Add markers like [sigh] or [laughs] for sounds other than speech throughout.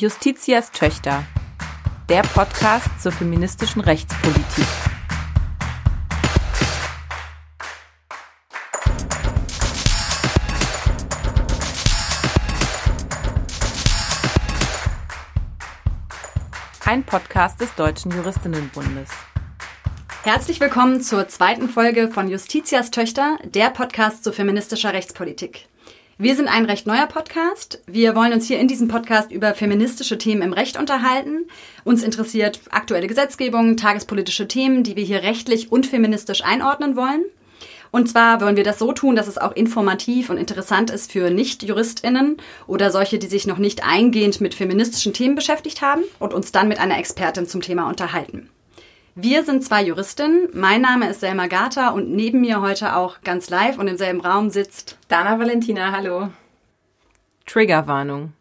Justitias Töchter, der Podcast zur feministischen Rechtspolitik. Ein Podcast des Deutschen Juristinnenbundes. Herzlich willkommen zur zweiten Folge von Justitias Töchter, der Podcast zu feministischer Rechtspolitik. Wir sind ein recht neuer Podcast. Wir wollen uns hier in diesem Podcast über feministische Themen im Recht unterhalten. Uns interessiert aktuelle Gesetzgebung, tagespolitische Themen, die wir hier rechtlich und feministisch einordnen wollen. Und zwar wollen wir das so tun, dass es auch informativ und interessant ist für Nicht-JuristInnen oder solche, die sich noch nicht eingehend mit feministischen Themen beschäftigt haben und uns dann mit einer Expertin zum Thema unterhalten. Wir sind zwei Juristinnen. Mein Name ist Selma Gata und neben mir heute auch ganz live und im selben Raum sitzt Dana Valentina. Hallo. Triggerwarnung.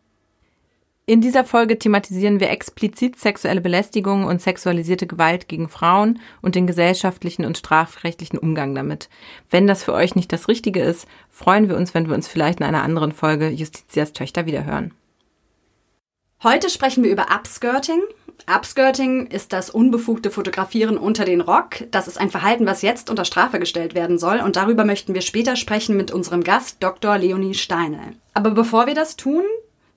In dieser Folge thematisieren wir explizit sexuelle Belästigung und sexualisierte Gewalt gegen Frauen und den gesellschaftlichen und strafrechtlichen Umgang damit. Wenn das für euch nicht das Richtige ist, freuen wir uns, wenn wir uns vielleicht in einer anderen Folge Justitias Töchter wiederhören. Heute sprechen wir über Upskirting. Upskirting ist das unbefugte Fotografieren unter den Rock. Das ist ein Verhalten, was jetzt unter Strafe gestellt werden soll. Und darüber möchten wir später sprechen mit unserem Gast, Dr. Leonie Steine. Aber bevor wir das tun,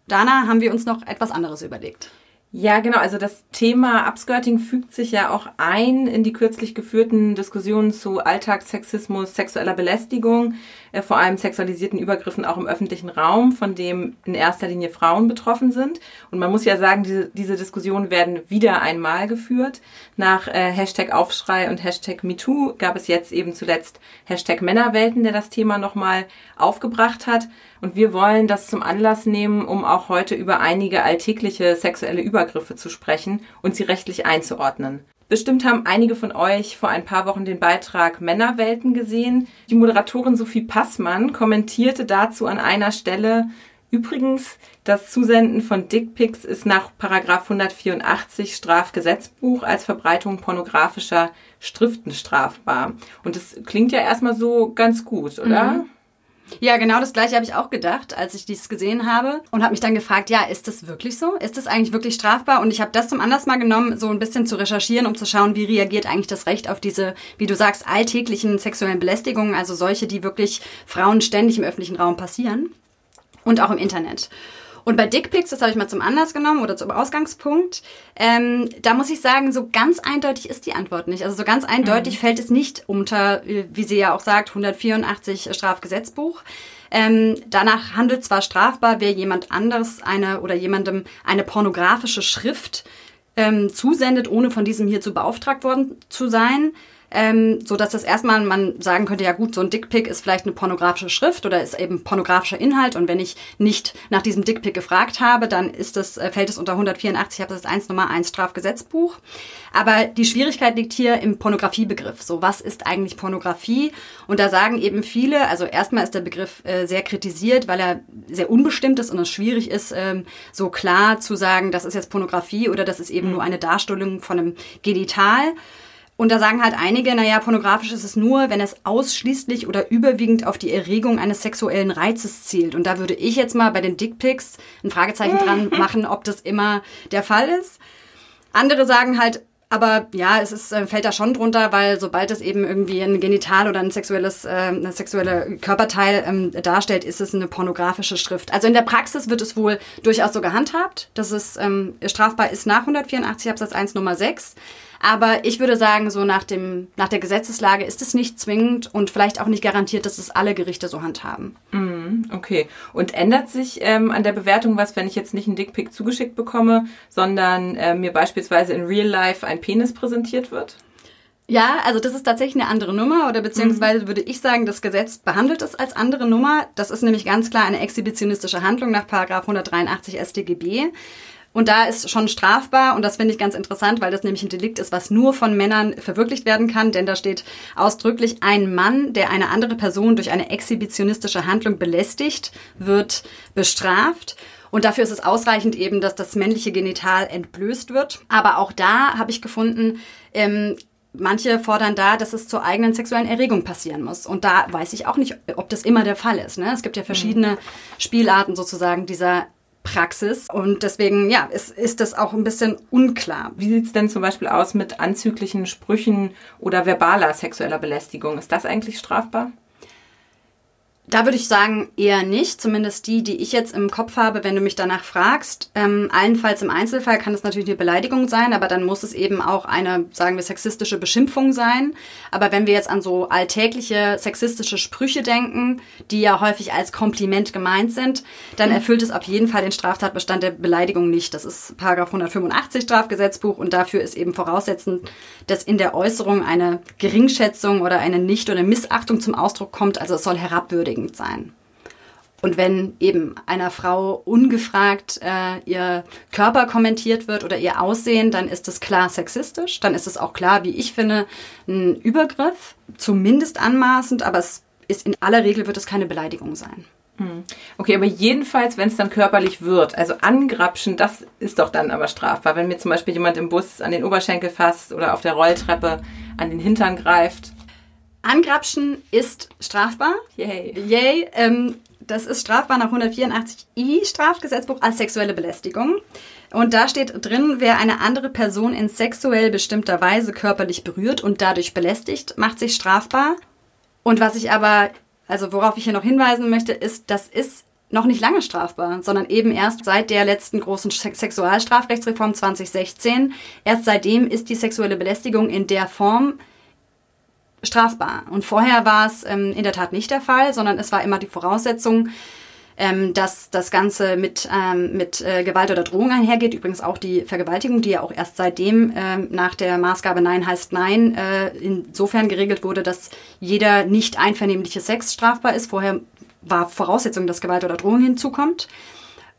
Dana, haben wir uns noch etwas anderes überlegt. Ja, genau. Also das Thema Upskirting fügt sich ja auch ein in die kürzlich geführten Diskussionen zu Alltagssexismus, sexueller Belästigung, äh, vor allem sexualisierten Übergriffen auch im öffentlichen Raum, von dem in erster Linie Frauen betroffen sind. Und man muss ja sagen, diese, diese Diskussionen werden wieder einmal geführt. Nach äh, Hashtag Aufschrei und Hashtag MeToo gab es jetzt eben zuletzt Hashtag Männerwelten, der das Thema nochmal aufgebracht hat. Und wir wollen das zum Anlass nehmen, um auch heute über einige alltägliche sexuelle Übergriffe zu sprechen und sie rechtlich einzuordnen. Bestimmt haben einige von euch vor ein paar Wochen den Beitrag Männerwelten gesehen. Die Moderatorin Sophie Passmann kommentierte dazu an einer Stelle, Übrigens, das Zusenden von Dickpics ist nach Paragraph 184 Strafgesetzbuch als Verbreitung pornografischer Schriften strafbar. Und das klingt ja erstmal so ganz gut, oder? Mhm. Ja, genau das gleiche habe ich auch gedacht, als ich dies gesehen habe und habe mich dann gefragt, ja, ist das wirklich so? Ist das eigentlich wirklich strafbar? Und ich habe das zum Anlass mal genommen, so ein bisschen zu recherchieren, um zu schauen, wie reagiert eigentlich das Recht auf diese, wie du sagst, alltäglichen sexuellen Belästigungen, also solche, die wirklich Frauen ständig im öffentlichen Raum passieren und auch im Internet. Und bei Dickpics, das habe ich mal zum Anlass genommen oder zum Ausgangspunkt, ähm, da muss ich sagen, so ganz eindeutig ist die Antwort nicht. Also so ganz eindeutig mhm. fällt es nicht unter, wie sie ja auch sagt, 184 Strafgesetzbuch. Ähm, danach handelt zwar strafbar, wer jemand anderes eine oder jemandem eine pornografische Schrift ähm, zusendet, ohne von diesem hier zu beauftragt worden zu sein ähm, so dass das erstmal man sagen könnte, ja gut, so ein Dickpick ist vielleicht eine pornografische Schrift oder ist eben pornografischer Inhalt und wenn ich nicht nach diesem Dickpick gefragt habe, dann ist das, äh, fällt es unter 184, ich habe das 1 Nummer 1 Strafgesetzbuch. Aber die Schwierigkeit liegt hier im Pornografiebegriff. So, was ist eigentlich Pornografie? Und da sagen eben viele, also erstmal ist der Begriff äh, sehr kritisiert, weil er sehr unbestimmt ist und es schwierig ist, ähm, so klar zu sagen, das ist jetzt Pornografie oder das ist eben mhm. nur eine Darstellung von einem Genital. Und da sagen halt einige, naja, pornografisch ist es nur, wenn es ausschließlich oder überwiegend auf die Erregung eines sexuellen Reizes zielt. Und da würde ich jetzt mal bei den Dickpics ein Fragezeichen [laughs] dran machen, ob das immer der Fall ist. Andere sagen halt, aber ja, es ist, äh, fällt da schon drunter, weil sobald es eben irgendwie ein Genital oder ein sexuelles, äh, ein sexuelle Körperteil ähm, darstellt, ist es eine pornografische Schrift. Also in der Praxis wird es wohl durchaus so gehandhabt, dass es ähm, strafbar ist nach 184 Absatz 1 Nummer 6. Aber ich würde sagen, so nach, dem, nach der Gesetzeslage ist es nicht zwingend und vielleicht auch nicht garantiert, dass es alle Gerichte so handhaben. Mm, okay. Und ändert sich ähm, an der Bewertung was, wenn ich jetzt nicht einen Dickpick zugeschickt bekomme, sondern äh, mir beispielsweise in Real Life ein Penis präsentiert wird? Ja, also das ist tatsächlich eine andere Nummer oder beziehungsweise mhm. würde ich sagen, das Gesetz behandelt es als andere Nummer. Das ist nämlich ganz klar eine exhibitionistische Handlung nach Paragraph 183 StGB. Und da ist schon strafbar und das finde ich ganz interessant, weil das nämlich ein Delikt ist, was nur von Männern verwirklicht werden kann, denn da steht ausdrücklich, ein Mann, der eine andere Person durch eine exhibitionistische Handlung belästigt, wird bestraft. Und dafür ist es ausreichend eben, dass das männliche Genital entblößt wird. Aber auch da habe ich gefunden, ähm, Manche fordern da, dass es zur eigenen sexuellen Erregung passieren muss. Und da weiß ich auch nicht, ob das immer der Fall ist. Ne? Es gibt ja verschiedene Spielarten sozusagen dieser Praxis. Und deswegen, ja, ist, ist das auch ein bisschen unklar. Wie sieht es denn zum Beispiel aus mit anzüglichen Sprüchen oder verbaler sexueller Belästigung? Ist das eigentlich strafbar? Da würde ich sagen, eher nicht. Zumindest die, die ich jetzt im Kopf habe, wenn du mich danach fragst. Ähm, allenfalls im Einzelfall kann es natürlich eine Beleidigung sein, aber dann muss es eben auch eine, sagen wir, sexistische Beschimpfung sein. Aber wenn wir jetzt an so alltägliche sexistische Sprüche denken, die ja häufig als Kompliment gemeint sind, dann mhm. erfüllt es auf jeden Fall den Straftatbestand der Beleidigung nicht. Das ist Paragraph 185 Strafgesetzbuch und dafür ist eben voraussetzend, dass in der Äußerung eine Geringschätzung oder eine Nicht- oder Missachtung zum Ausdruck kommt. Also es soll herabwürdigen beängstigend sein. Und wenn eben einer Frau ungefragt äh, ihr Körper kommentiert wird oder ihr Aussehen, dann ist es klar sexistisch. Dann ist es auch klar, wie ich finde, ein Übergriff, zumindest anmaßend, aber es ist in aller Regel wird es keine Beleidigung sein. Hm. Okay, aber jedenfalls, wenn es dann körperlich wird, also angrapschen, das ist doch dann aber strafbar. Wenn mir zum Beispiel jemand im Bus an den Oberschenkel fasst oder auf der Rolltreppe an den Hintern greift, Angrapschen ist strafbar. Yay. Yay. Ähm, das ist strafbar nach 184i Strafgesetzbuch als sexuelle Belästigung. Und da steht drin, wer eine andere Person in sexuell bestimmter Weise körperlich berührt und dadurch belästigt, macht sich strafbar. Und was ich aber, also worauf ich hier noch hinweisen möchte, ist, das ist noch nicht lange strafbar, sondern eben erst seit der letzten großen Sexualstrafrechtsreform 2016. Erst seitdem ist die sexuelle Belästigung in der Form strafbar. Und vorher war es ähm, in der Tat nicht der Fall, sondern es war immer die Voraussetzung, ähm, dass das Ganze mit, ähm, mit äh, Gewalt oder Drohung einhergeht. Übrigens auch die Vergewaltigung, die ja auch erst seitdem ähm, nach der Maßgabe Nein heißt Nein äh, insofern geregelt wurde, dass jeder nicht einvernehmliche Sex strafbar ist. Vorher war Voraussetzung, dass Gewalt oder Drohung hinzukommt.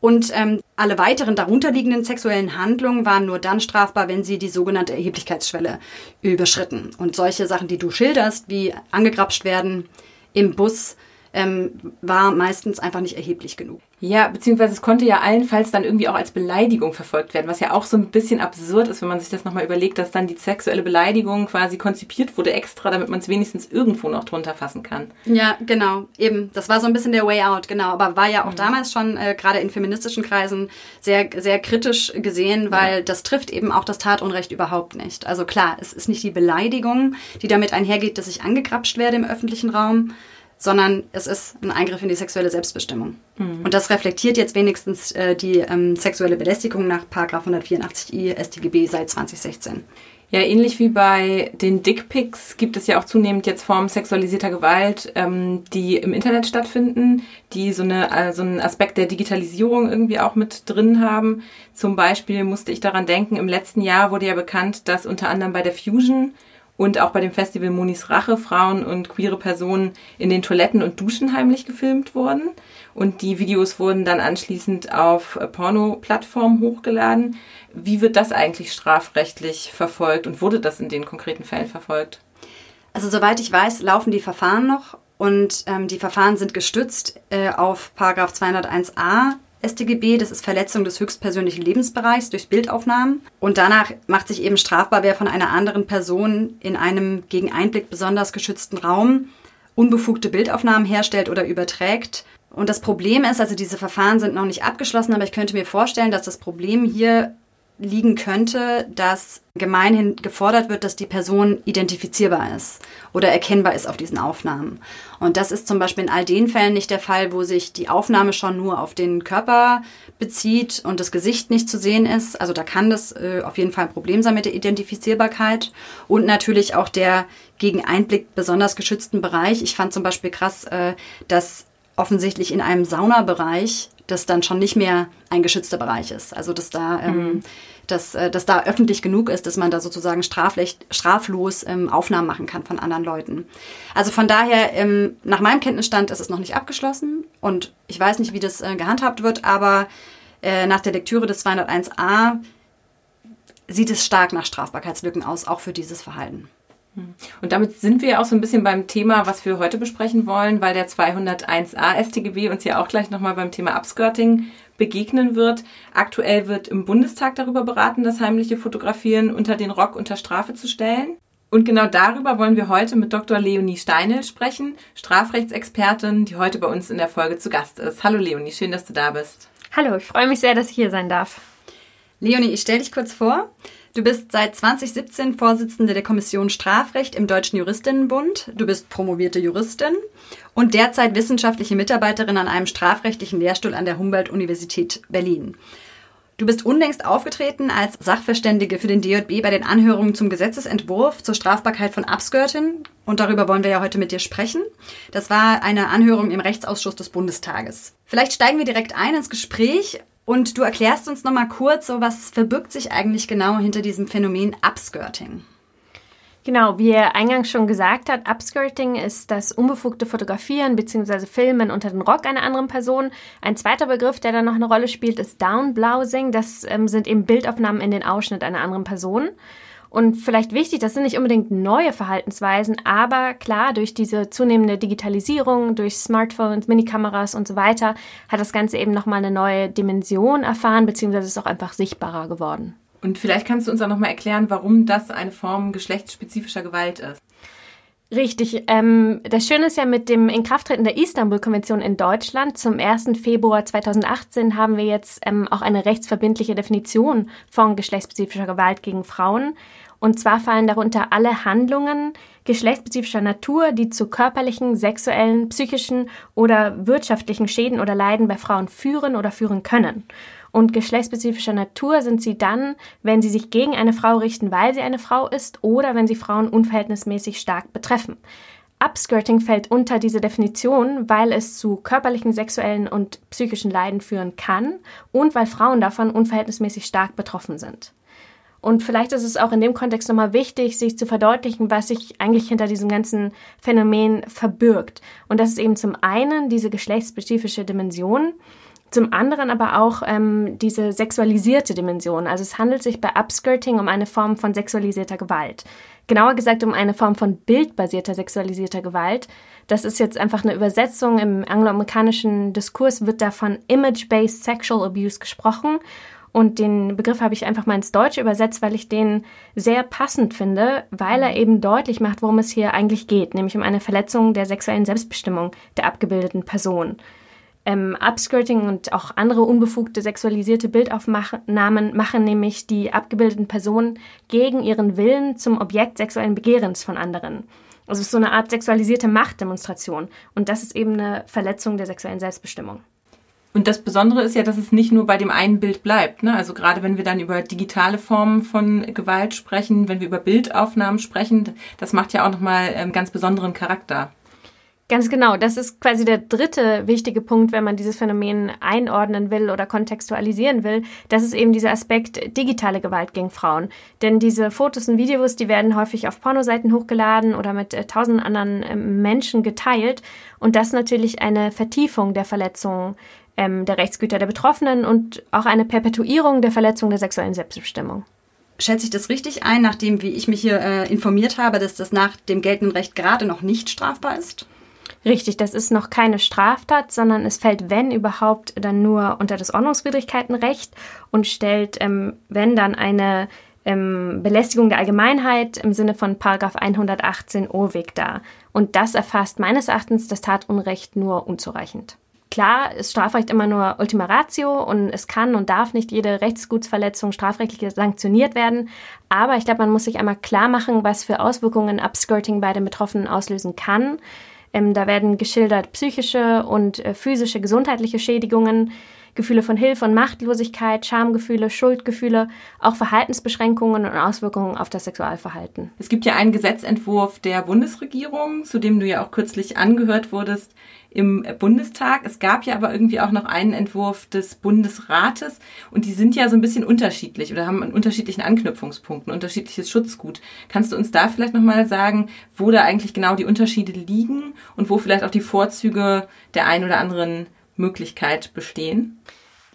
Und ähm, alle weiteren darunterliegenden sexuellen Handlungen waren nur dann strafbar, wenn sie die sogenannte Erheblichkeitsschwelle überschritten. Und solche Sachen, die du schilderst, wie angegrapscht werden im Bus, ähm, war meistens einfach nicht erheblich genug. Ja, beziehungsweise es konnte ja allenfalls dann irgendwie auch als Beleidigung verfolgt werden, was ja auch so ein bisschen absurd ist, wenn man sich das nochmal überlegt, dass dann die sexuelle Beleidigung quasi konzipiert wurde extra, damit man es wenigstens irgendwo noch drunter fassen kann. Ja, genau, eben. Das war so ein bisschen der Way out, genau. Aber war ja auch mhm. damals schon, äh, gerade in feministischen Kreisen, sehr, sehr kritisch gesehen, weil ja. das trifft eben auch das Tatunrecht überhaupt nicht. Also klar, es ist nicht die Beleidigung, die damit einhergeht, dass ich angegrapscht werde im öffentlichen Raum, sondern es ist ein Eingriff in die sexuelle Selbstbestimmung. Mhm. Und das reflektiert jetzt wenigstens äh, die ähm, sexuelle Belästigung nach 184i StGB seit 2016. Ja, ähnlich wie bei den Dickpics gibt es ja auch zunehmend jetzt Formen sexualisierter Gewalt, ähm, die im Internet stattfinden, die so, eine, äh, so einen Aspekt der Digitalisierung irgendwie auch mit drin haben. Zum Beispiel musste ich daran denken, im letzten Jahr wurde ja bekannt, dass unter anderem bei der Fusion und auch bei dem Festival Monis Rache Frauen und queere Personen in den Toiletten und Duschen heimlich gefilmt wurden. Und die Videos wurden dann anschließend auf Porno-Plattformen hochgeladen. Wie wird das eigentlich strafrechtlich verfolgt und wurde das in den konkreten Fällen verfolgt? Also soweit ich weiß, laufen die Verfahren noch und ähm, die Verfahren sind gestützt äh, auf Paragraph 201a StGB, das ist Verletzung des höchstpersönlichen Lebensbereichs durch Bildaufnahmen. Und danach macht sich eben strafbar, wer von einer anderen Person in einem gegen Einblick besonders geschützten Raum unbefugte Bildaufnahmen herstellt oder überträgt. Und das Problem ist, also diese Verfahren sind noch nicht abgeschlossen, aber ich könnte mir vorstellen, dass das Problem hier liegen könnte, dass gemeinhin gefordert wird, dass die Person identifizierbar ist oder erkennbar ist auf diesen Aufnahmen. Und das ist zum Beispiel in all den Fällen nicht der Fall, wo sich die Aufnahme schon nur auf den Körper bezieht und das Gesicht nicht zu sehen ist. Also da kann das äh, auf jeden Fall ein Problem sein mit der Identifizierbarkeit und natürlich auch der gegen Einblick besonders geschützten Bereich. Ich fand zum Beispiel krass, äh, dass offensichtlich in einem Saunabereich das dann schon nicht mehr ein geschützter Bereich ist. Also dass da, ähm, mhm. Dass, äh, dass da öffentlich genug ist, dass man da sozusagen straflos ähm, Aufnahmen machen kann von anderen Leuten. Also von daher, ähm, nach meinem Kenntnisstand ist es noch nicht abgeschlossen und ich weiß nicht, wie das äh, gehandhabt wird, aber äh, nach der Lektüre des 201a sieht es stark nach Strafbarkeitslücken aus, auch für dieses Verhalten. Und damit sind wir auch so ein bisschen beim Thema, was wir heute besprechen wollen, weil der 201a StGB uns ja auch gleich nochmal beim Thema Upskirting begegnen wird. Aktuell wird im Bundestag darüber beraten, das heimliche Fotografieren unter den Rock unter Strafe zu stellen. Und genau darüber wollen wir heute mit Dr. Leonie Steinel sprechen, Strafrechtsexpertin, die heute bei uns in der Folge zu Gast ist. Hallo Leonie, schön, dass du da bist. Hallo, ich freue mich sehr, dass ich hier sein darf. Leonie, ich stelle dich kurz vor. Du bist seit 2017 Vorsitzende der Kommission Strafrecht im Deutschen Juristinnenbund. Du bist promovierte Juristin und derzeit wissenschaftliche Mitarbeiterin an einem strafrechtlichen Lehrstuhl an der Humboldt-Universität Berlin. Du bist unlängst aufgetreten als Sachverständige für den DJB bei den Anhörungen zum Gesetzesentwurf zur Strafbarkeit von Abskirtin. Und darüber wollen wir ja heute mit dir sprechen. Das war eine Anhörung im Rechtsausschuss des Bundestages. Vielleicht steigen wir direkt ein ins Gespräch und du erklärst uns nochmal kurz, so was verbirgt sich eigentlich genau hinter diesem Phänomen Upskirting. Genau, wie er eingangs schon gesagt hat, Upskirting ist das unbefugte Fotografieren bzw. Filmen unter den Rock einer anderen Person. Ein zweiter Begriff, der da noch eine Rolle spielt, ist Downblousing. Das ähm, sind eben Bildaufnahmen in den Ausschnitt einer anderen Person. Und vielleicht wichtig, das sind nicht unbedingt neue Verhaltensweisen, aber klar, durch diese zunehmende Digitalisierung, durch Smartphones, Minikameras und so weiter, hat das Ganze eben nochmal eine neue Dimension erfahren, beziehungsweise ist auch einfach sichtbarer geworden. Und vielleicht kannst du uns auch nochmal erklären, warum das eine Form geschlechtsspezifischer Gewalt ist. Richtig. Ähm, das Schöne ist ja mit dem Inkrafttreten der Istanbul-Konvention in Deutschland zum 1. Februar 2018 haben wir jetzt ähm, auch eine rechtsverbindliche Definition von geschlechtsspezifischer Gewalt gegen Frauen. Und zwar fallen darunter alle Handlungen geschlechtsspezifischer Natur, die zu körperlichen, sexuellen, psychischen oder wirtschaftlichen Schäden oder Leiden bei Frauen führen oder führen können. Und geschlechtsspezifischer Natur sind sie dann, wenn sie sich gegen eine Frau richten, weil sie eine Frau ist oder wenn sie Frauen unverhältnismäßig stark betreffen. Upskirting fällt unter diese Definition, weil es zu körperlichen, sexuellen und psychischen Leiden führen kann und weil Frauen davon unverhältnismäßig stark betroffen sind. Und vielleicht ist es auch in dem Kontext nochmal wichtig, sich zu verdeutlichen, was sich eigentlich hinter diesem ganzen Phänomen verbirgt. Und das ist eben zum einen diese geschlechtsspezifische Dimension, zum anderen aber auch ähm, diese sexualisierte Dimension. Also es handelt sich bei Upskirting um eine Form von sexualisierter Gewalt. Genauer gesagt um eine Form von bildbasierter sexualisierter Gewalt. Das ist jetzt einfach eine Übersetzung. Im angloamerikanischen Diskurs wird da von Image-Based Sexual Abuse gesprochen. Und den Begriff habe ich einfach mal ins Deutsche übersetzt, weil ich den sehr passend finde, weil er eben deutlich macht, worum es hier eigentlich geht, nämlich um eine Verletzung der sexuellen Selbstbestimmung der abgebildeten Person. Ähm, Upskirting und auch andere unbefugte sexualisierte Bildaufnahmen machen nämlich die abgebildeten Personen gegen ihren Willen zum Objekt sexuellen Begehrens von anderen. Also es ist so eine Art sexualisierte Machtdemonstration. Und das ist eben eine Verletzung der sexuellen Selbstbestimmung. Und das Besondere ist ja, dass es nicht nur bei dem einen Bild bleibt. Ne? Also gerade wenn wir dann über digitale Formen von Gewalt sprechen, wenn wir über Bildaufnahmen sprechen, das macht ja auch nochmal einen ähm, ganz besonderen Charakter. Ganz genau. Das ist quasi der dritte wichtige Punkt, wenn man dieses Phänomen einordnen will oder kontextualisieren will. Das ist eben dieser Aspekt digitale Gewalt gegen Frauen. Denn diese Fotos und Videos, die werden häufig auf Pornoseiten hochgeladen oder mit äh, tausenden anderen äh, Menschen geteilt. Und das ist natürlich eine Vertiefung der Verletzungen ähm, der Rechtsgüter der Betroffenen und auch eine Perpetuierung der Verletzung der sexuellen Selbstbestimmung schätze ich das richtig ein, nachdem, wie ich mich hier äh, informiert habe, dass das nach dem geltenden Recht gerade noch nicht strafbar ist? Richtig, das ist noch keine Straftat, sondern es fällt, wenn überhaupt, dann nur unter das Ordnungswidrigkeitenrecht und stellt, ähm, wenn dann eine ähm, Belästigung der Allgemeinheit im Sinne von Paragraph 118 OWIG dar. Und das erfasst meines Erachtens das Tatunrecht nur unzureichend. Klar ist Strafrecht immer nur Ultima Ratio und es kann und darf nicht jede Rechtsgutsverletzung strafrechtlich sanktioniert werden. Aber ich glaube, man muss sich einmal klar machen, was für Auswirkungen Upskirting bei den Betroffenen auslösen kann. Ähm, da werden geschildert psychische und äh, physische gesundheitliche Schädigungen, Gefühle von Hilfe und Machtlosigkeit, Schamgefühle, Schuldgefühle, auch Verhaltensbeschränkungen und Auswirkungen auf das Sexualverhalten. Es gibt ja einen Gesetzentwurf der Bundesregierung, zu dem du ja auch kürzlich angehört wurdest im Bundestag. Es gab ja aber irgendwie auch noch einen Entwurf des Bundesrates und die sind ja so ein bisschen unterschiedlich oder haben an unterschiedlichen Anknüpfungspunkten, unterschiedliches Schutzgut. Kannst du uns da vielleicht nochmal sagen, wo da eigentlich genau die Unterschiede liegen und wo vielleicht auch die Vorzüge der einen oder anderen Möglichkeit bestehen?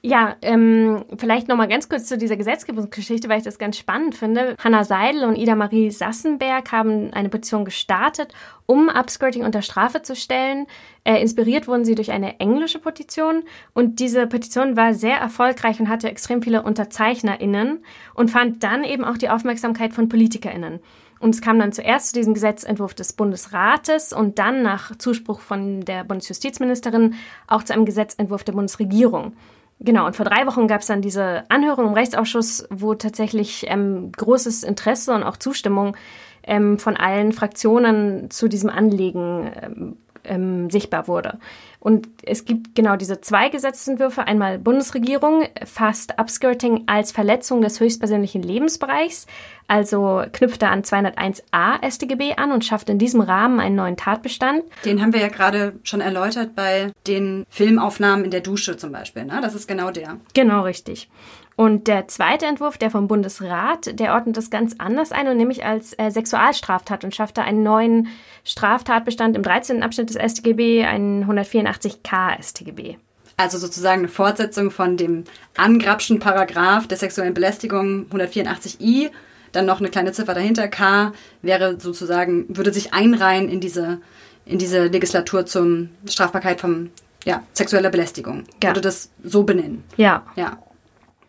Ja, ähm, vielleicht nochmal ganz kurz zu dieser Gesetzgebungsgeschichte, weil ich das ganz spannend finde. Hanna Seidel und Ida Marie Sassenberg haben eine Petition gestartet, um Upskirting unter Strafe zu stellen. Äh, inspiriert wurden sie durch eine englische Petition und diese Petition war sehr erfolgreich und hatte extrem viele UnterzeichnerInnen und fand dann eben auch die Aufmerksamkeit von PolitikerInnen. Und es kam dann zuerst zu diesem Gesetzentwurf des Bundesrates und dann nach Zuspruch von der Bundesjustizministerin auch zu einem Gesetzentwurf der Bundesregierung. Genau, und vor drei Wochen gab es dann diese Anhörung im Rechtsausschuss, wo tatsächlich ähm, großes Interesse und auch Zustimmung ähm, von allen Fraktionen zu diesem Anliegen ähm, ähm, sichtbar wurde. Und es gibt genau diese zwei Gesetzentwürfe. Einmal Bundesregierung fasst Upskirting als Verletzung des höchstpersönlichen Lebensbereichs, also knüpft er an 201a StGB an und schafft in diesem Rahmen einen neuen Tatbestand. Den haben wir ja gerade schon erläutert bei den Filmaufnahmen in der Dusche zum Beispiel. Ne? Das ist genau der. Genau, richtig. Und der zweite Entwurf, der vom Bundesrat, der ordnet das ganz anders ein und nämlich als äh, Sexualstraftat und schafft da einen neuen Straftatbestand im 13. Abschnitt des StGB, einen 184k StGB. Also sozusagen eine Fortsetzung von dem Angrabschen Paragraph der sexuellen Belästigung 184i, dann noch eine kleine Ziffer dahinter, K, wäre sozusagen, würde sich einreihen in diese, in diese Legislatur zum Strafbarkeit von ja, sexueller Belästigung. Ja. Würde das so benennen. Ja. Ja.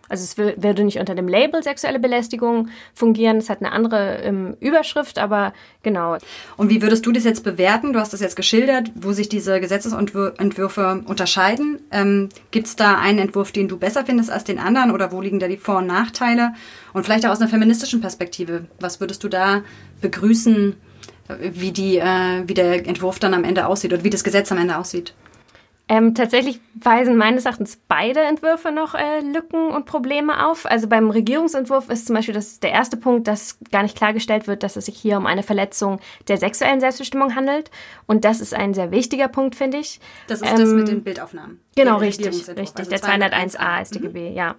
Also es würde nicht unter dem Label sexuelle Belästigung fungieren, es hat eine andere ähm, Überschrift, aber genau. Und wie würdest du das jetzt bewerten? Du hast das jetzt geschildert, wo sich diese Gesetzesentwürfe unterscheiden. Ähm, Gibt es da einen Entwurf, den du besser findest als den anderen oder wo liegen da die Vor- und Nachteile? Und vielleicht auch aus einer feministischen Perspektive, was würdest du da begrüßen, wie, die, äh, wie der Entwurf dann am Ende aussieht oder wie das Gesetz am Ende aussieht? Ähm, tatsächlich weisen meines Erachtens beide Entwürfe noch äh, Lücken und Probleme auf. Also beim Regierungsentwurf ist zum Beispiel das, der erste Punkt, dass gar nicht klargestellt wird, dass es sich hier um eine Verletzung der sexuellen Selbstbestimmung handelt. Und das ist ein sehr wichtiger Punkt, finde ich. Das ist ähm, das mit den Bildaufnahmen. Genau, richtig, richtig. Also der 201a StGB, mhm. ja.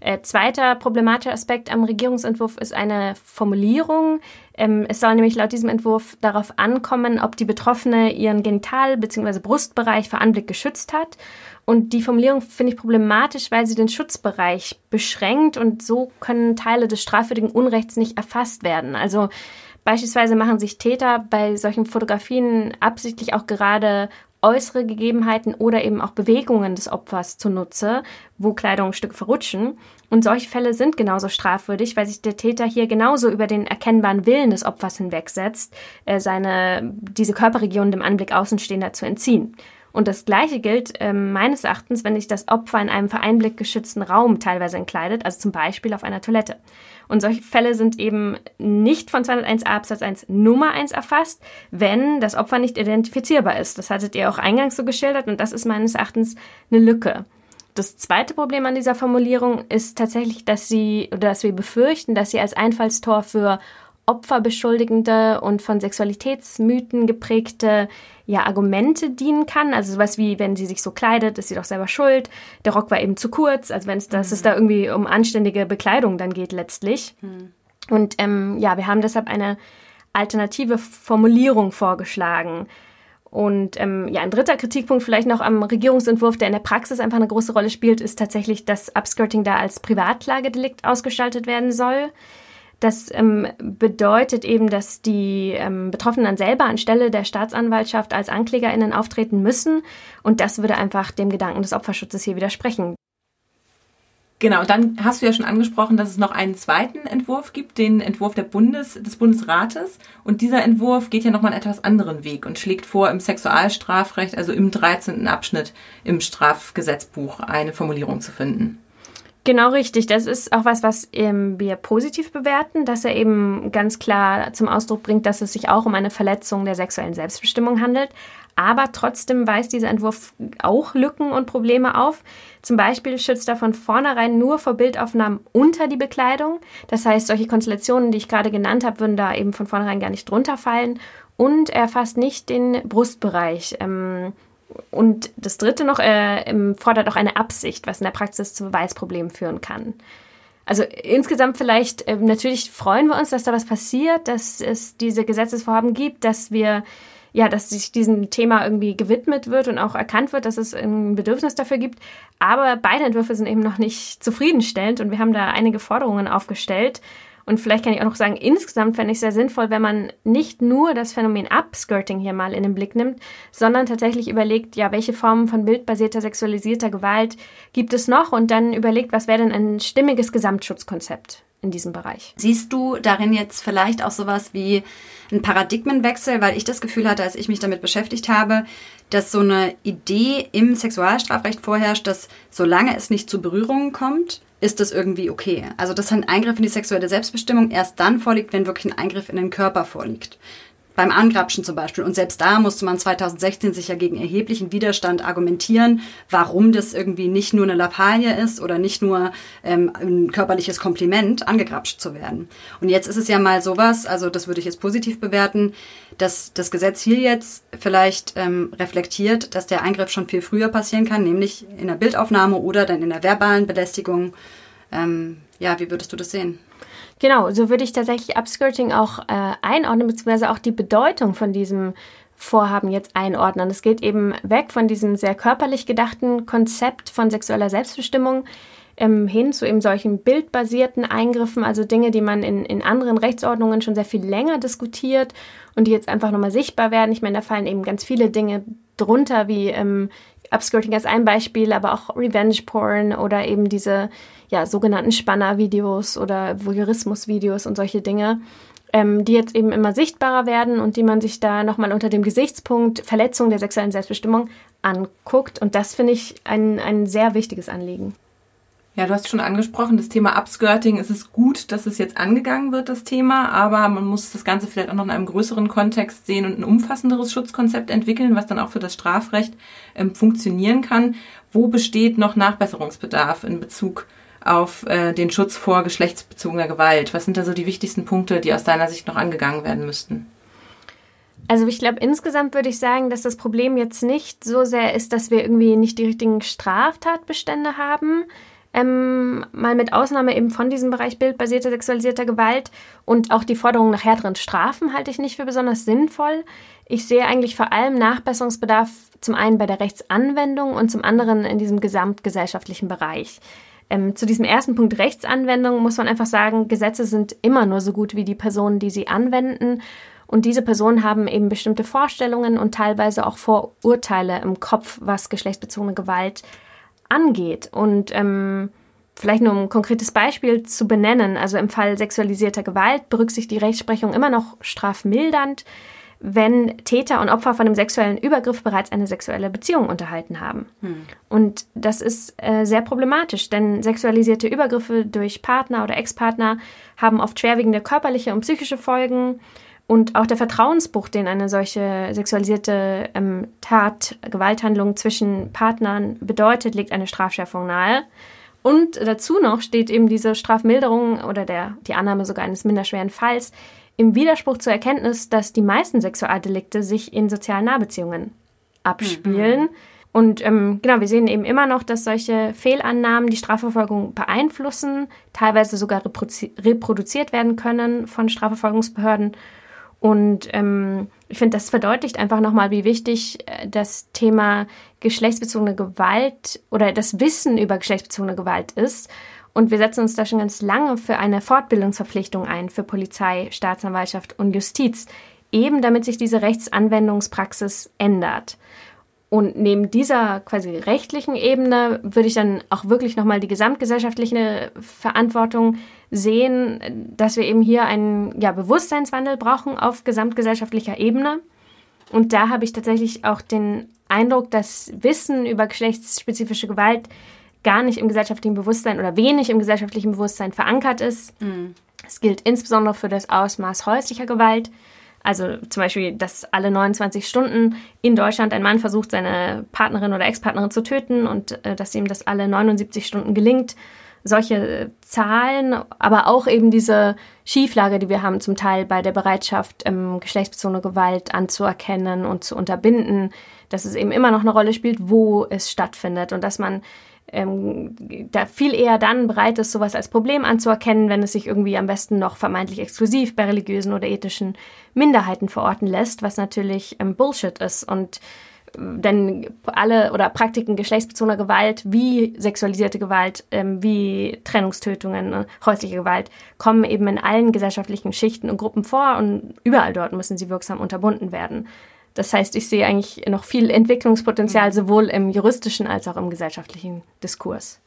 Äh, zweiter problematischer Aspekt am Regierungsentwurf ist eine Formulierung. Ähm, es soll nämlich laut diesem Entwurf darauf ankommen, ob die Betroffene ihren Genital- bzw. Brustbereich vor Anblick geschützt hat. Und die Formulierung finde ich problematisch, weil sie den Schutzbereich beschränkt und so können Teile des strafwürdigen Unrechts nicht erfasst werden. Also Beispielsweise machen sich Täter bei solchen Fotografien absichtlich auch gerade äußere Gegebenheiten oder eben auch Bewegungen des Opfers zunutze, wo Kleidungsstücke verrutschen. Und solche Fälle sind genauso strafwürdig, weil sich der Täter hier genauso über den erkennbaren Willen des Opfers hinwegsetzt, äh, seine, diese Körperregion dem Anblick Außenstehender zu entziehen. Und das Gleiche gilt äh, meines Erachtens, wenn sich das Opfer in einem für Einblick geschützten Raum teilweise entkleidet, also zum Beispiel auf einer Toilette. Und solche Fälle sind eben nicht von 201a Absatz 1 Nummer 1 erfasst, wenn das Opfer nicht identifizierbar ist. Das hattet ihr auch eingangs so geschildert und das ist meines Erachtens eine Lücke. Das zweite Problem an dieser Formulierung ist tatsächlich, dass sie oder dass wir befürchten, dass sie als Einfallstor für opferbeschuldigende und von Sexualitätsmythen geprägte ja, Argumente dienen kann. Also sowas wie, wenn sie sich so kleidet, ist sie doch selber schuld. Der Rock war eben zu kurz. Also wenn es, mhm. es da irgendwie um anständige Bekleidung dann geht letztlich. Mhm. Und ähm, ja, wir haben deshalb eine alternative Formulierung vorgeschlagen. Und ähm, ja, ein dritter Kritikpunkt vielleicht noch am Regierungsentwurf, der in der Praxis einfach eine große Rolle spielt, ist tatsächlich, dass Upskirting da als Privatlagedelikt ausgestaltet werden soll. Das ähm, bedeutet eben, dass die ähm, Betroffenen selber anstelle der Staatsanwaltschaft als AnklägerInnen auftreten müssen. Und das würde einfach dem Gedanken des Opferschutzes hier widersprechen. Genau, und dann hast du ja schon angesprochen, dass es noch einen zweiten Entwurf gibt, den Entwurf Bundes, des Bundesrates. Und dieser Entwurf geht ja nochmal einen etwas anderen Weg und schlägt vor, im Sexualstrafrecht, also im 13. Abschnitt im Strafgesetzbuch, eine Formulierung zu finden. Genau richtig. Das ist auch was, was ähm, wir positiv bewerten, dass er eben ganz klar zum Ausdruck bringt, dass es sich auch um eine Verletzung der sexuellen Selbstbestimmung handelt. Aber trotzdem weist dieser Entwurf auch Lücken und Probleme auf. Zum Beispiel schützt er von vornherein nur vor Bildaufnahmen unter die Bekleidung. Das heißt, solche Konstellationen, die ich gerade genannt habe, würden da eben von vornherein gar nicht drunter fallen. Und er fasst nicht den Brustbereich. Ähm, und das dritte noch, äh, fordert auch eine Absicht, was in der Praxis zu Beweisproblemen führen kann. Also insgesamt vielleicht, äh, natürlich freuen wir uns, dass da was passiert, dass es diese Gesetzesvorhaben gibt, dass wir, ja, dass sich diesem Thema irgendwie gewidmet wird und auch erkannt wird, dass es ein Bedürfnis dafür gibt. Aber beide Entwürfe sind eben noch nicht zufriedenstellend und wir haben da einige Forderungen aufgestellt. Und vielleicht kann ich auch noch sagen, insgesamt fände ich es sehr sinnvoll, wenn man nicht nur das Phänomen Upskirting hier mal in den Blick nimmt, sondern tatsächlich überlegt, ja, welche Formen von bildbasierter sexualisierter Gewalt gibt es noch und dann überlegt, was wäre denn ein stimmiges Gesamtschutzkonzept in diesem Bereich. Siehst du darin jetzt vielleicht auch sowas wie ein Paradigmenwechsel, weil ich das Gefühl hatte, als ich mich damit beschäftigt habe, dass so eine Idee im Sexualstrafrecht vorherrscht, dass solange es nicht zu Berührungen kommt, ist das irgendwie okay. Also dass ein Eingriff in die sexuelle Selbstbestimmung erst dann vorliegt, wenn wirklich ein Eingriff in den Körper vorliegt beim Angrapschen zum Beispiel. Und selbst da musste man 2016 sich ja gegen erheblichen Widerstand argumentieren, warum das irgendwie nicht nur eine Lappalie ist oder nicht nur ähm, ein körperliches Kompliment, angegrapscht zu werden. Und jetzt ist es ja mal sowas, also das würde ich jetzt positiv bewerten, dass das Gesetz hier jetzt vielleicht ähm, reflektiert, dass der Eingriff schon viel früher passieren kann, nämlich in der Bildaufnahme oder dann in der verbalen Belästigung. Ähm, ja, wie würdest du das sehen? Genau, so würde ich tatsächlich Upskirting auch äh, einordnen, beziehungsweise auch die Bedeutung von diesem Vorhaben jetzt einordnen. Es geht eben weg von diesem sehr körperlich gedachten Konzept von sexueller Selbstbestimmung ähm, hin zu eben solchen bildbasierten Eingriffen, also Dinge, die man in, in anderen Rechtsordnungen schon sehr viel länger diskutiert und die jetzt einfach nochmal sichtbar werden. Ich meine, da fallen eben ganz viele Dinge drunter, wie ähm, Upskirting als ein Beispiel, aber auch Revenge Porn oder eben diese ja, sogenannten Spanner-Videos oder Voyeurismus-Videos und solche Dinge, ähm, die jetzt eben immer sichtbarer werden und die man sich da nochmal unter dem Gesichtspunkt Verletzung der sexuellen Selbstbestimmung anguckt. Und das finde ich ein, ein sehr wichtiges Anliegen. Ja, du hast schon angesprochen, das Thema Upskirting. Es ist gut, dass es jetzt angegangen wird, das Thema, aber man muss das Ganze vielleicht auch noch in einem größeren Kontext sehen und ein umfassenderes Schutzkonzept entwickeln, was dann auch für das Strafrecht ähm, funktionieren kann. Wo besteht noch Nachbesserungsbedarf in Bezug auf äh, den Schutz vor geschlechtsbezogener Gewalt? Was sind da so die wichtigsten Punkte, die aus deiner Sicht noch angegangen werden müssten? Also ich glaube, insgesamt würde ich sagen, dass das Problem jetzt nicht so sehr ist, dass wir irgendwie nicht die richtigen Straftatbestände haben, ähm, mal mit Ausnahme eben von diesem Bereich bildbasierter sexualisierter Gewalt und auch die Forderung nach härteren Strafen halte ich nicht für besonders sinnvoll. Ich sehe eigentlich vor allem Nachbesserungsbedarf zum einen bei der Rechtsanwendung und zum anderen in diesem gesamtgesellschaftlichen Bereich. Ähm, zu diesem ersten Punkt Rechtsanwendung muss man einfach sagen, Gesetze sind immer nur so gut wie die Personen, die sie anwenden. Und diese Personen haben eben bestimmte Vorstellungen und teilweise auch Vorurteile im Kopf, was geschlechtsbezogene Gewalt angeht. Und ähm, vielleicht nur um ein konkretes Beispiel zu benennen, also im Fall sexualisierter Gewalt berücksichtigt die Rechtsprechung immer noch strafmildernd, wenn Täter und Opfer von einem sexuellen Übergriff bereits eine sexuelle Beziehung unterhalten haben. Hm. Und das ist äh, sehr problematisch, denn sexualisierte Übergriffe durch Partner oder Ex-Partner haben oft schwerwiegende körperliche und psychische Folgen. Und auch der Vertrauensbruch, den eine solche sexualisierte ähm, Tat, Gewalthandlung zwischen Partnern bedeutet, legt eine Strafschärfung nahe. Und dazu noch steht eben diese Strafmilderung oder der, die Annahme sogar eines minderschweren Falls im Widerspruch zur Erkenntnis, dass die meisten Sexualdelikte sich in sozialen Nahbeziehungen abspielen. Mhm. Und ähm, genau, wir sehen eben immer noch, dass solche Fehlannahmen die Strafverfolgung beeinflussen, teilweise sogar reproduziert werden können von Strafverfolgungsbehörden. Und ähm, ich finde, das verdeutlicht einfach nochmal, wie wichtig äh, das Thema geschlechtsbezogene Gewalt oder das Wissen über geschlechtsbezogene Gewalt ist. Und wir setzen uns da schon ganz lange für eine Fortbildungsverpflichtung ein für Polizei, Staatsanwaltschaft und Justiz, eben damit sich diese Rechtsanwendungspraxis ändert. Und neben dieser quasi rechtlichen Ebene würde ich dann auch wirklich nochmal die gesamtgesellschaftliche Verantwortung sehen, dass wir eben hier einen ja, Bewusstseinswandel brauchen auf gesamtgesellschaftlicher Ebene. Und da habe ich tatsächlich auch den Eindruck, dass Wissen über geschlechtsspezifische Gewalt gar nicht im gesellschaftlichen Bewusstsein oder wenig im gesellschaftlichen Bewusstsein verankert ist. Mhm. Es gilt insbesondere für das Ausmaß häuslicher Gewalt. Also zum Beispiel, dass alle 29 Stunden in Deutschland ein Mann versucht, seine Partnerin oder Ex-Partnerin zu töten und äh, dass ihm das alle 79 Stunden gelingt. Solche Zahlen, aber auch eben diese Schieflage, die wir haben, zum Teil bei der Bereitschaft, ähm, geschlechtsbezogene Gewalt anzuerkennen und zu unterbinden, dass es eben immer noch eine Rolle spielt, wo es stattfindet und dass man ähm, da viel eher dann bereit ist, sowas als Problem anzuerkennen, wenn es sich irgendwie am besten noch vermeintlich exklusiv bei religiösen oder ethnischen Minderheiten verorten lässt, was natürlich ähm, Bullshit ist. Und äh, denn alle oder Praktiken geschlechtsbezogener Gewalt wie sexualisierte Gewalt, ähm, wie Trennungstötungen, äh, häusliche Gewalt kommen eben in allen gesellschaftlichen Schichten und Gruppen vor und überall dort müssen sie wirksam unterbunden werden. Das heißt, ich sehe eigentlich noch viel Entwicklungspotenzial mhm. sowohl im juristischen als auch im gesellschaftlichen Diskurs.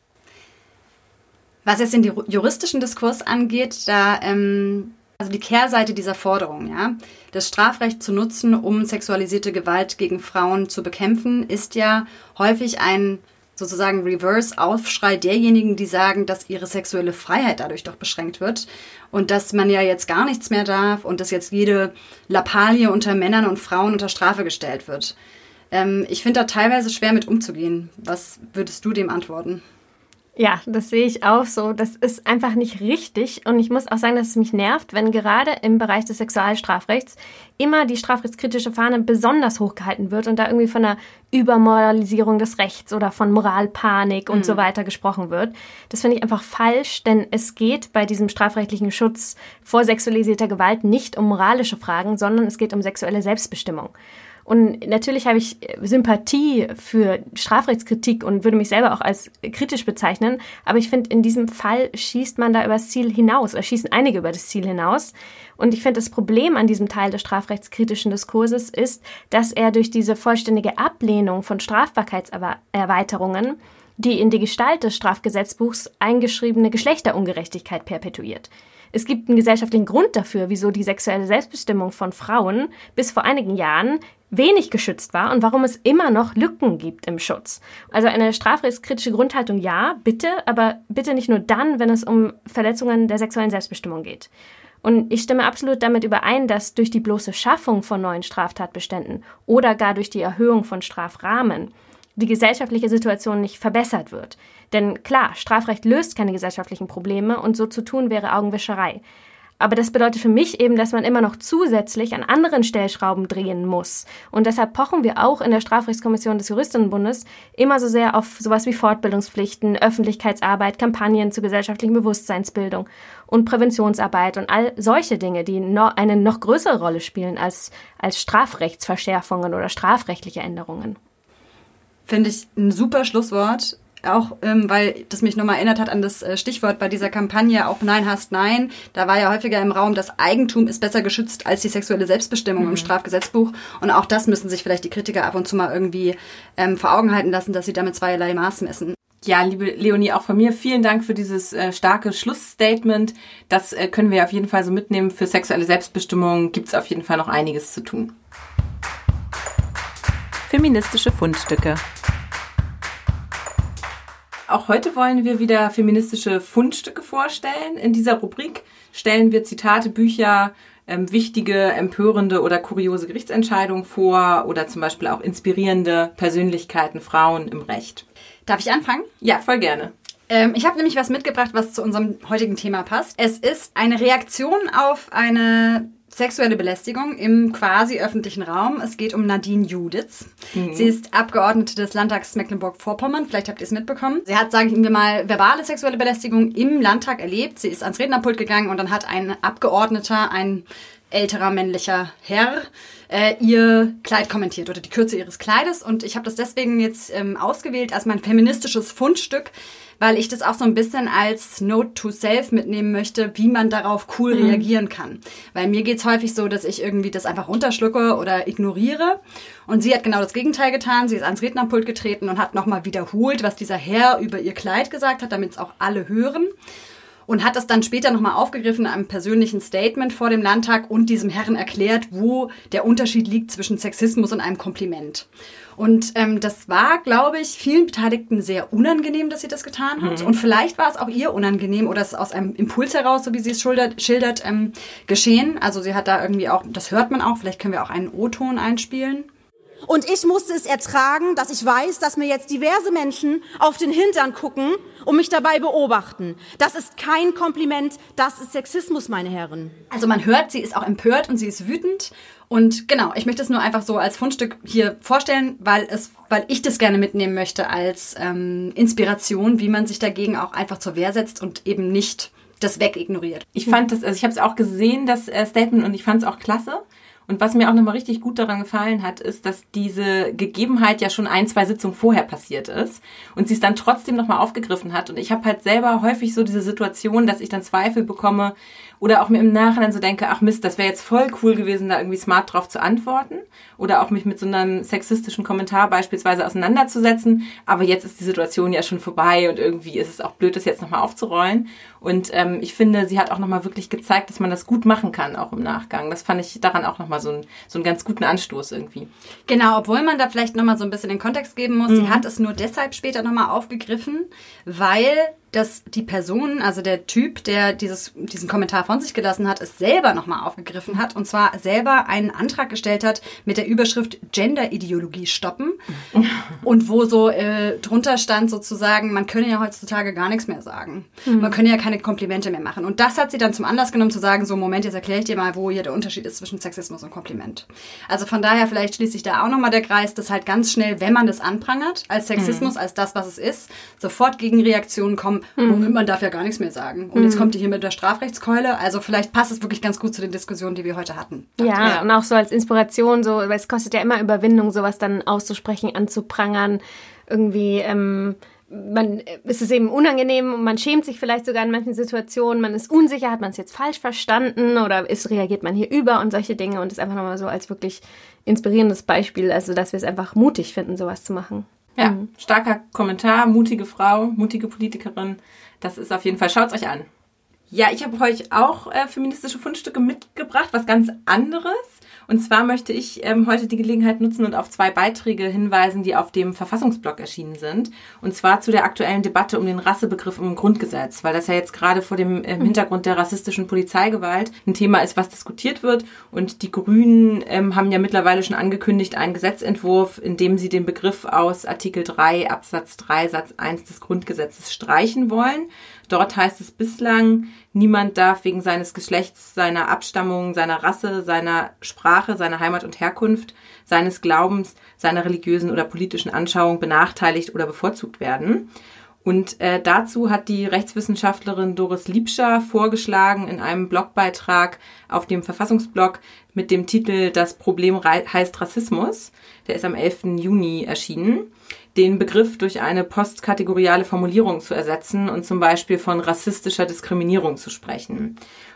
Was jetzt den juristischen Diskurs angeht, da ähm, also die Kehrseite dieser Forderung, ja, das Strafrecht zu nutzen, um sexualisierte Gewalt gegen Frauen zu bekämpfen, ist ja häufig ein sozusagen Reverse-Aufschrei derjenigen, die sagen, dass ihre sexuelle Freiheit dadurch doch beschränkt wird und dass man ja jetzt gar nichts mehr darf und dass jetzt jede Lappalie unter Männern und Frauen unter Strafe gestellt wird. Ähm, ich finde da teilweise schwer mit umzugehen. Was würdest du dem antworten? Ja, das sehe ich auch so. Das ist einfach nicht richtig. Und ich muss auch sagen, dass es mich nervt, wenn gerade im Bereich des Sexualstrafrechts immer die strafrechtskritische Fahne besonders hochgehalten wird und da irgendwie von einer Übermoralisierung des Rechts oder von Moralpanik und mhm. so weiter gesprochen wird. Das finde ich einfach falsch, denn es geht bei diesem strafrechtlichen Schutz vor sexualisierter Gewalt nicht um moralische Fragen, sondern es geht um sexuelle Selbstbestimmung. Und natürlich habe ich Sympathie für Strafrechtskritik und würde mich selber auch als kritisch bezeichnen. Aber ich finde, in diesem Fall schießt man da übers Ziel hinaus, oder schießen einige über das Ziel hinaus. Und ich finde, das Problem an diesem Teil des strafrechtskritischen Diskurses ist, dass er durch diese vollständige Ablehnung von Strafbarkeitserweiterungen die in die Gestalt des Strafgesetzbuchs eingeschriebene Geschlechterungerechtigkeit perpetuiert. Es gibt einen gesellschaftlichen Grund dafür, wieso die sexuelle Selbstbestimmung von Frauen bis vor einigen Jahren wenig geschützt war und warum es immer noch Lücken gibt im Schutz. Also eine strafrechtskritische Grundhaltung ja, bitte, aber bitte nicht nur dann, wenn es um Verletzungen der sexuellen Selbstbestimmung geht. Und ich stimme absolut damit überein, dass durch die bloße Schaffung von neuen Straftatbeständen oder gar durch die Erhöhung von Strafrahmen die gesellschaftliche Situation nicht verbessert wird. Denn klar, Strafrecht löst keine gesellschaftlichen Probleme und so zu tun wäre Augenwischerei. Aber das bedeutet für mich eben, dass man immer noch zusätzlich an anderen Stellschrauben drehen muss. Und deshalb pochen wir auch in der Strafrechtskommission des Juristinnenbundes immer so sehr auf sowas wie Fortbildungspflichten, Öffentlichkeitsarbeit, Kampagnen zur gesellschaftlichen Bewusstseinsbildung und Präventionsarbeit und all solche Dinge, die no eine noch größere Rolle spielen als, als Strafrechtsverschärfungen oder strafrechtliche Änderungen. Finde ich ein super Schlusswort auch ähm, weil das mich nochmal erinnert hat an das äh, Stichwort bei dieser Kampagne, auch Nein hast Nein. Da war ja häufiger im Raum, das Eigentum ist besser geschützt als die sexuelle Selbstbestimmung mhm. im Strafgesetzbuch. Und auch das müssen sich vielleicht die Kritiker ab und zu mal irgendwie ähm, vor Augen halten lassen, dass sie damit zweierlei Maß messen. Ja, liebe Leonie, auch von mir vielen Dank für dieses äh, starke Schlussstatement. Das äh, können wir auf jeden Fall so mitnehmen. Für sexuelle Selbstbestimmung gibt es auf jeden Fall noch einiges zu tun. Feministische Fundstücke. Auch heute wollen wir wieder feministische Fundstücke vorstellen. In dieser Rubrik stellen wir Zitate, Bücher, ähm, wichtige, empörende oder kuriose Gerichtsentscheidungen vor oder zum Beispiel auch inspirierende Persönlichkeiten, Frauen im Recht. Darf ich anfangen? Ja, voll gerne. Ähm, ich habe nämlich was mitgebracht, was zu unserem heutigen Thema passt. Es ist eine Reaktion auf eine sexuelle Belästigung im quasi öffentlichen Raum. Es geht um Nadine Juditz. Mhm. Sie ist Abgeordnete des Landtags Mecklenburg-Vorpommern. Vielleicht habt ihr es mitbekommen. Sie hat, sagen wir mal, verbale sexuelle Belästigung im Landtag erlebt. Sie ist ans Rednerpult gegangen und dann hat ein Abgeordneter, ein älterer männlicher Herr, äh, ihr Kleid kommentiert oder die Kürze ihres Kleides. Und ich habe das deswegen jetzt ähm, ausgewählt als mein feministisches Fundstück, weil ich das auch so ein bisschen als Note to Self mitnehmen möchte, wie man darauf cool mhm. reagieren kann. Weil mir geht's häufig so, dass ich irgendwie das einfach runterschlucke oder ignoriere. Und sie hat genau das Gegenteil getan. Sie ist ans Rednerpult getreten und hat nochmal wiederholt, was dieser Herr über ihr Kleid gesagt hat, damit es auch alle hören und hat das dann später nochmal aufgegriffen in einem persönlichen Statement vor dem Landtag und diesem Herren erklärt, wo der Unterschied liegt zwischen Sexismus und einem Kompliment. Und ähm, das war, glaube ich, vielen Beteiligten sehr unangenehm, dass sie das getan hat. Mhm. Und vielleicht war es auch ihr unangenehm oder es ist aus einem Impuls heraus, so wie sie es schildert, schildert ähm, geschehen. Also sie hat da irgendwie auch, das hört man auch, vielleicht können wir auch einen O-Ton einspielen. Und ich musste es ertragen, dass ich weiß, dass mir jetzt diverse Menschen auf den Hintern gucken und mich dabei beobachten. Das ist kein Kompliment, das ist Sexismus, meine Herren. Also man hört, sie ist auch empört und sie ist wütend. Und genau, ich möchte es nur einfach so als Fundstück hier vorstellen, weil es, weil ich das gerne mitnehmen möchte als ähm, Inspiration, wie man sich dagegen auch einfach zur Wehr setzt und eben nicht das wegignoriert. Ich fand das, also ich habe es auch gesehen, das äh, Statement, und ich fand es auch klasse. Und was mir auch nochmal richtig gut daran gefallen hat, ist, dass diese Gegebenheit ja schon ein, zwei Sitzungen vorher passiert ist und sie es dann trotzdem nochmal aufgegriffen hat. Und ich habe halt selber häufig so diese Situation, dass ich dann Zweifel bekomme oder auch mir im Nachhinein so denke, ach Mist, das wäre jetzt voll cool gewesen, da irgendwie smart drauf zu antworten oder auch mich mit so einem sexistischen Kommentar beispielsweise auseinanderzusetzen. Aber jetzt ist die Situation ja schon vorbei und irgendwie ist es auch blöd, das jetzt nochmal aufzurollen. Und ähm, ich finde, sie hat auch nochmal wirklich gezeigt, dass man das gut machen kann, auch im Nachgang. Das fand ich daran auch nochmal so, ein, so einen ganz guten Anstoß irgendwie. Genau, obwohl man da vielleicht nochmal so ein bisschen den Kontext geben muss. Mhm. Sie hat es nur deshalb später nochmal aufgegriffen, weil dass die Person, also der Typ, der dieses, diesen Kommentar von sich gelassen hat, es selber nochmal aufgegriffen hat und zwar selber einen Antrag gestellt hat mit der Überschrift Gender-Ideologie stoppen [laughs] und wo so äh, drunter stand sozusagen, man könne ja heutzutage gar nichts mehr sagen. Mhm. Man könne ja keine Komplimente mehr machen. Und das hat sie dann zum Anlass genommen zu sagen, so Moment, jetzt erkläre ich dir mal, wo hier der Unterschied ist zwischen Sexismus und Kompliment. Also von daher vielleicht schließt sich da auch nochmal der Kreis, dass halt ganz schnell, wenn man das anprangert, als Sexismus, mhm. als das, was es ist, sofort Gegenreaktionen kommen, Mhm. Moment, man darf ja gar nichts mehr sagen. Und mhm. jetzt kommt die hier mit der Strafrechtskeule. Also vielleicht passt es wirklich ganz gut zu den Diskussionen, die wir heute hatten. Ja, ja, und auch so als Inspiration, so, weil es kostet ja immer Überwindung, sowas dann auszusprechen, anzuprangern, irgendwie. Ähm, man ist es eben unangenehm und man schämt sich vielleicht sogar in manchen Situationen, man ist unsicher, hat man es jetzt falsch verstanden oder ist, reagiert man hier über und solche Dinge und ist einfach nochmal so als wirklich inspirierendes Beispiel, also dass wir es einfach mutig finden, sowas zu machen. Ja, mhm. starker Kommentar, mutige Frau, mutige Politikerin. Das ist auf jeden Fall, schaut's euch an. Ja, ich habe euch auch äh, feministische Fundstücke mitgebracht, was ganz anderes. Und zwar möchte ich ähm, heute die Gelegenheit nutzen und auf zwei Beiträge hinweisen, die auf dem Verfassungsblog erschienen sind. Und zwar zu der aktuellen Debatte um den Rassebegriff im Grundgesetz, weil das ja jetzt gerade vor dem äh, Hintergrund der rassistischen Polizeigewalt ein Thema ist, was diskutiert wird. Und die Grünen ähm, haben ja mittlerweile schon angekündigt, einen Gesetzentwurf, in dem sie den Begriff aus Artikel 3 Absatz 3 Satz 1 des Grundgesetzes streichen wollen. Dort heißt es bislang, niemand darf wegen seines Geschlechts, seiner Abstammung, seiner Rasse, seiner Sprache, seiner Heimat und Herkunft, seines Glaubens, seiner religiösen oder politischen Anschauung benachteiligt oder bevorzugt werden. Und äh, dazu hat die Rechtswissenschaftlerin Doris Liebscher vorgeschlagen in einem Blogbeitrag auf dem Verfassungsblog mit dem Titel Das Problem heißt Rassismus. Der ist am 11. Juni erschienen den Begriff durch eine postkategoriale Formulierung zu ersetzen und zum Beispiel von rassistischer Diskriminierung zu sprechen.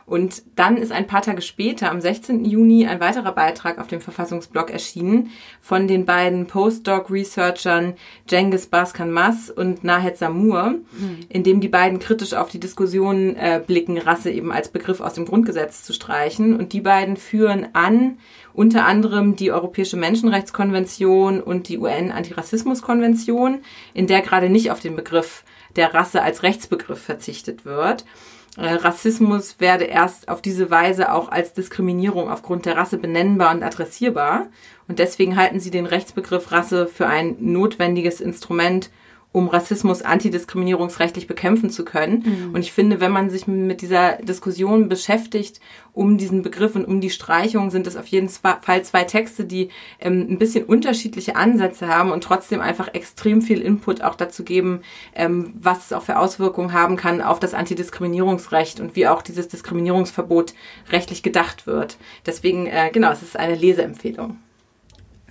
Und dann ist ein paar Tage später, am 16. Juni, ein weiterer Beitrag auf dem Verfassungsblog erschienen von den beiden Postdoc-Researchern Cengiz Baskan Mas und Nahed Samur, mhm. in dem die beiden kritisch auf die Diskussion äh, blicken, Rasse eben als Begriff aus dem Grundgesetz zu streichen. Und die beiden führen an, unter anderem die Europäische Menschenrechtskonvention und die UN-Antirassismuskonvention, in der gerade nicht auf den Begriff der Rasse als Rechtsbegriff verzichtet wird. Äh, Rassismus werde erst auf diese Weise auch als Diskriminierung aufgrund der Rasse benennbar und adressierbar. Und deswegen halten sie den Rechtsbegriff Rasse für ein notwendiges Instrument, um Rassismus antidiskriminierungsrechtlich bekämpfen zu können. Mhm. Und ich finde, wenn man sich mit dieser Diskussion beschäftigt, um diesen Begriff und um die Streichung, sind es auf jeden Fall zwei Texte, die ähm, ein bisschen unterschiedliche Ansätze haben und trotzdem einfach extrem viel Input auch dazu geben, ähm, was es auch für Auswirkungen haben kann auf das Antidiskriminierungsrecht und wie auch dieses Diskriminierungsverbot rechtlich gedacht wird. Deswegen, äh, genau, es ist eine Leseempfehlung.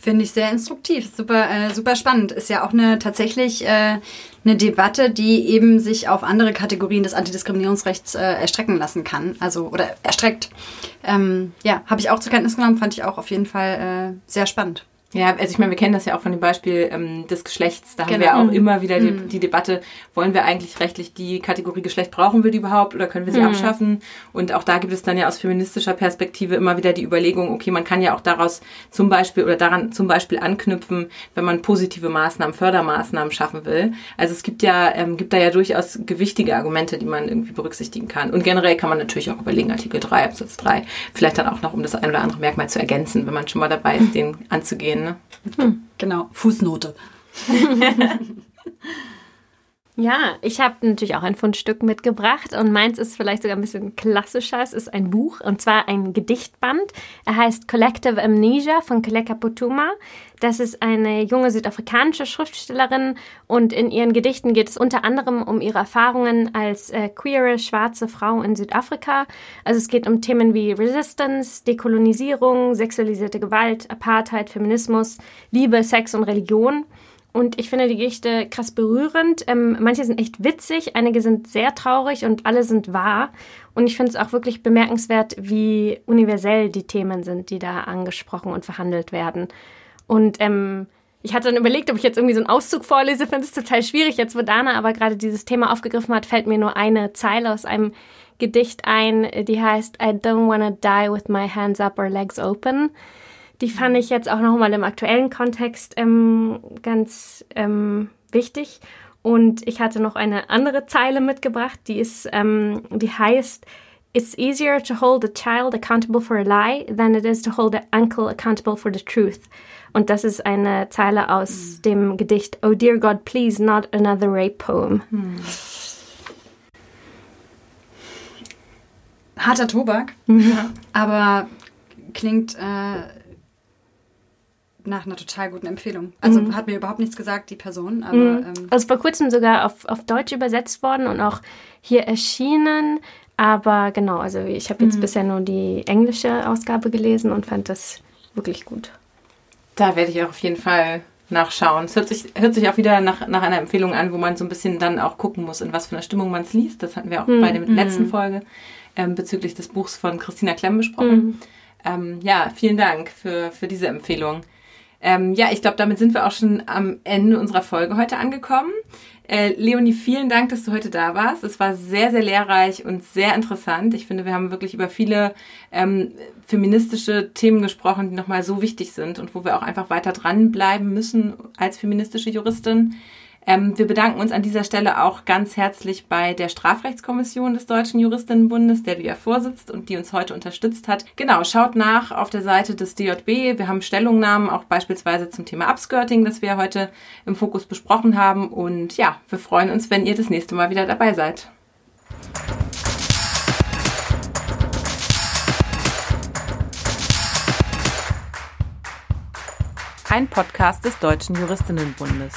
Finde ich sehr instruktiv, super, äh, super spannend. Ist ja auch eine tatsächlich äh, eine Debatte, die eben sich auf andere Kategorien des Antidiskriminierungsrechts äh, erstrecken lassen kann. Also oder erstreckt. Ähm, ja, habe ich auch zur Kenntnis genommen, fand ich auch auf jeden Fall äh, sehr spannend. Ja, also ich meine, wir kennen das ja auch von dem Beispiel ähm, des Geschlechts. Da genau. haben wir auch mhm. immer wieder die, mhm. die, Debatte, wollen wir eigentlich rechtlich die Kategorie Geschlecht, brauchen wir die überhaupt oder können wir sie mhm. abschaffen? Und auch da gibt es dann ja aus feministischer Perspektive immer wieder die Überlegung, okay, man kann ja auch daraus zum Beispiel oder daran zum Beispiel anknüpfen, wenn man positive Maßnahmen, Fördermaßnahmen schaffen will. Also es gibt ja, ähm, gibt da ja durchaus gewichtige Argumente, die man irgendwie berücksichtigen kann. Und generell kann man natürlich auch überlegen, Artikel 3, Absatz 3, vielleicht dann auch noch, um das ein oder andere Merkmal zu ergänzen, wenn man schon mal dabei ist, den anzugehen gehen. Ne? Hm. Genau, Fußnote. [laughs] Ja, ich habe natürlich auch ein Fundstück mitgebracht und meins ist vielleicht sogar ein bisschen klassischer. Es ist ein Buch und zwar ein Gedichtband. Er heißt Collective Amnesia von Keleka Putuma. Das ist eine junge südafrikanische Schriftstellerin und in ihren Gedichten geht es unter anderem um ihre Erfahrungen als äh, queere schwarze Frau in Südafrika. Also es geht um Themen wie Resistance, Dekolonisierung, sexualisierte Gewalt, Apartheid, Feminismus, Liebe, Sex und Religion. Und ich finde die Gedichte krass berührend. Ähm, manche sind echt witzig, einige sind sehr traurig und alle sind wahr. Und ich finde es auch wirklich bemerkenswert, wie universell die Themen sind, die da angesprochen und verhandelt werden. Und ähm, ich hatte dann überlegt, ob ich jetzt irgendwie so einen Auszug vorlese, finde es total schwierig. Jetzt, wo Dana aber gerade dieses Thema aufgegriffen hat, fällt mir nur eine Zeile aus einem Gedicht ein, die heißt I don't wanna die with my hands up or legs open. Die fand ich jetzt auch nochmal im aktuellen Kontext ähm, ganz ähm, wichtig. Und ich hatte noch eine andere Zeile mitgebracht, die ist, ähm, die heißt, It's easier to hold a child accountable for a lie than it is to hold an uncle accountable for the truth. Und das ist eine Zeile aus mhm. dem Gedicht Oh dear God, please not another rape poem. Mhm. Harter Tobak, ja. aber klingt äh, nach einer total guten Empfehlung. Also mhm. hat mir überhaupt nichts gesagt, die Person. Aber, mhm. ähm, also vor kurzem sogar auf, auf Deutsch übersetzt worden und auch hier erschienen. Aber genau, also ich habe jetzt mhm. bisher nur die englische Ausgabe gelesen und fand das wirklich gut. Da werde ich auch auf jeden Fall nachschauen. Es hört sich, hört sich auch wieder nach, nach einer Empfehlung an, wo man so ein bisschen dann auch gucken muss, in was für einer Stimmung man es liest. Das hatten wir auch mhm. bei der letzten mhm. Folge ähm, bezüglich des Buchs von Christina Klemm besprochen. Mhm. Ähm, ja, vielen Dank für, für diese Empfehlung. Ähm, ja, ich glaube, damit sind wir auch schon am Ende unserer Folge heute angekommen. Äh, Leonie, vielen Dank, dass du heute da warst. Es war sehr, sehr lehrreich und sehr interessant. Ich finde, wir haben wirklich über viele ähm, feministische Themen gesprochen, die nochmal so wichtig sind und wo wir auch einfach weiter dranbleiben müssen als feministische Juristin. Ähm, wir bedanken uns an dieser Stelle auch ganz herzlich bei der Strafrechtskommission des Deutschen Juristinnenbundes, der du ja vorsitzt und die uns heute unterstützt hat. Genau, schaut nach auf der Seite des DJB. Wir haben Stellungnahmen auch beispielsweise zum Thema Upskirting, das wir heute im Fokus besprochen haben. Und ja, wir freuen uns, wenn ihr das nächste Mal wieder dabei seid. Ein Podcast des Deutschen Juristinnenbundes.